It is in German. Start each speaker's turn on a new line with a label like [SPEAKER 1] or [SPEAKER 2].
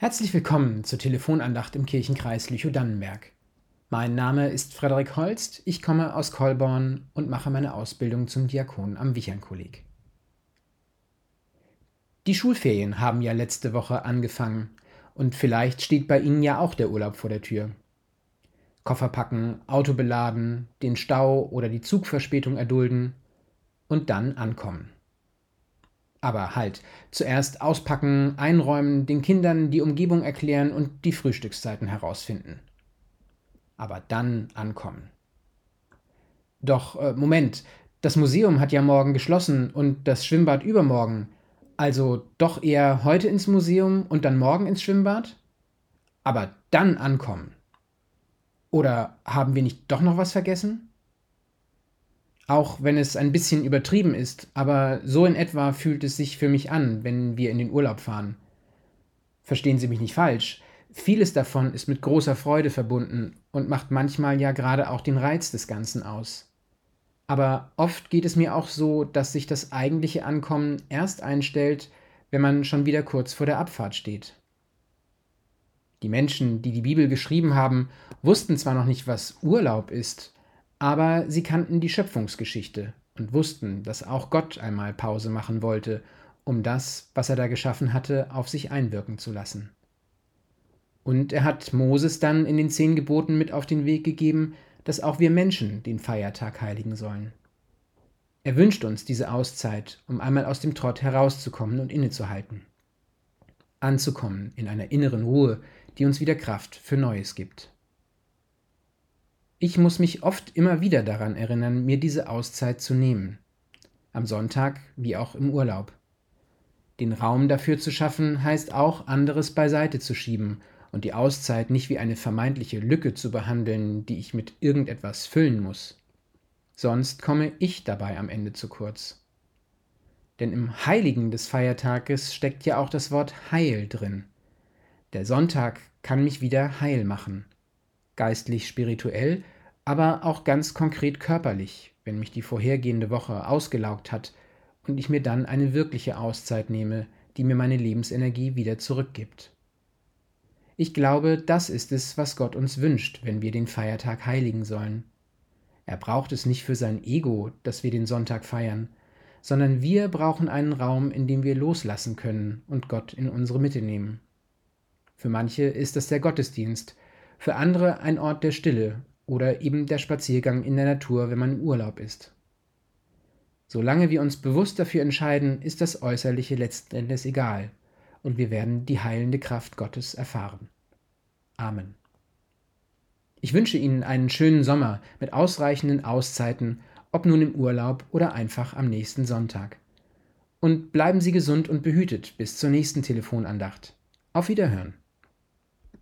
[SPEAKER 1] Herzlich willkommen zur Telefonandacht im Kirchenkreis Lüchow-Dannenberg. Mein Name ist Frederik Holst, ich komme aus Kolborn und mache meine Ausbildung zum Diakon am Wichernkolleg. Die Schulferien haben ja letzte Woche angefangen und vielleicht steht bei Ihnen ja auch der Urlaub vor der Tür. Koffer packen, Auto beladen, den Stau oder die Zugverspätung erdulden und dann ankommen. Aber halt, zuerst auspacken, einräumen, den Kindern die Umgebung erklären und die Frühstückszeiten herausfinden. Aber dann ankommen. Doch, äh, Moment, das Museum hat ja morgen geschlossen und das Schwimmbad übermorgen. Also doch eher heute ins Museum und dann morgen ins Schwimmbad? Aber dann ankommen. Oder haben wir nicht doch noch was vergessen? Auch wenn es ein bisschen übertrieben ist, aber so in etwa fühlt es sich für mich an, wenn wir in den Urlaub fahren. Verstehen Sie mich nicht falsch, vieles davon ist mit großer Freude verbunden und macht manchmal ja gerade auch den Reiz des Ganzen aus. Aber oft geht es mir auch so, dass sich das eigentliche Ankommen erst einstellt, wenn man schon wieder kurz vor der Abfahrt steht. Die Menschen, die die Bibel geschrieben haben, wussten zwar noch nicht, was Urlaub ist, aber sie kannten die Schöpfungsgeschichte und wussten, dass auch Gott einmal Pause machen wollte, um das, was er da geschaffen hatte, auf sich einwirken zu lassen. Und er hat Moses dann in den zehn Geboten mit auf den Weg gegeben, dass auch wir Menschen den Feiertag heiligen sollen. Er wünscht uns diese Auszeit, um einmal aus dem Trott herauszukommen und innezuhalten. Anzukommen in einer inneren Ruhe, die uns wieder Kraft für Neues gibt. Ich muss mich oft immer wieder daran erinnern, mir diese Auszeit zu nehmen. Am Sonntag wie auch im Urlaub. Den Raum dafür zu schaffen, heißt auch, anderes beiseite zu schieben und die Auszeit nicht wie eine vermeintliche Lücke zu behandeln, die ich mit irgendetwas füllen muss. Sonst komme ich dabei am Ende zu kurz. Denn im Heiligen des Feiertages steckt ja auch das Wort Heil drin. Der Sonntag kann mich wieder heil machen geistlich spirituell, aber auch ganz konkret körperlich, wenn mich die vorhergehende Woche ausgelaugt hat und ich mir dann eine wirkliche Auszeit nehme, die mir meine Lebensenergie wieder zurückgibt. Ich glaube, das ist es, was Gott uns wünscht, wenn wir den Feiertag heiligen sollen. Er braucht es nicht für sein Ego, dass wir den Sonntag feiern, sondern wir brauchen einen Raum, in dem wir loslassen können und Gott in unsere Mitte nehmen. Für manche ist das der Gottesdienst, für andere ein Ort der Stille oder eben der Spaziergang in der Natur, wenn man im Urlaub ist. Solange wir uns bewusst dafür entscheiden, ist das Äußerliche letzten Endes egal und wir werden die heilende Kraft Gottes erfahren. Amen. Ich wünsche Ihnen einen schönen Sommer mit ausreichenden Auszeiten, ob nun im Urlaub oder einfach am nächsten Sonntag. Und bleiben Sie gesund und behütet bis zur nächsten Telefonandacht. Auf Wiederhören.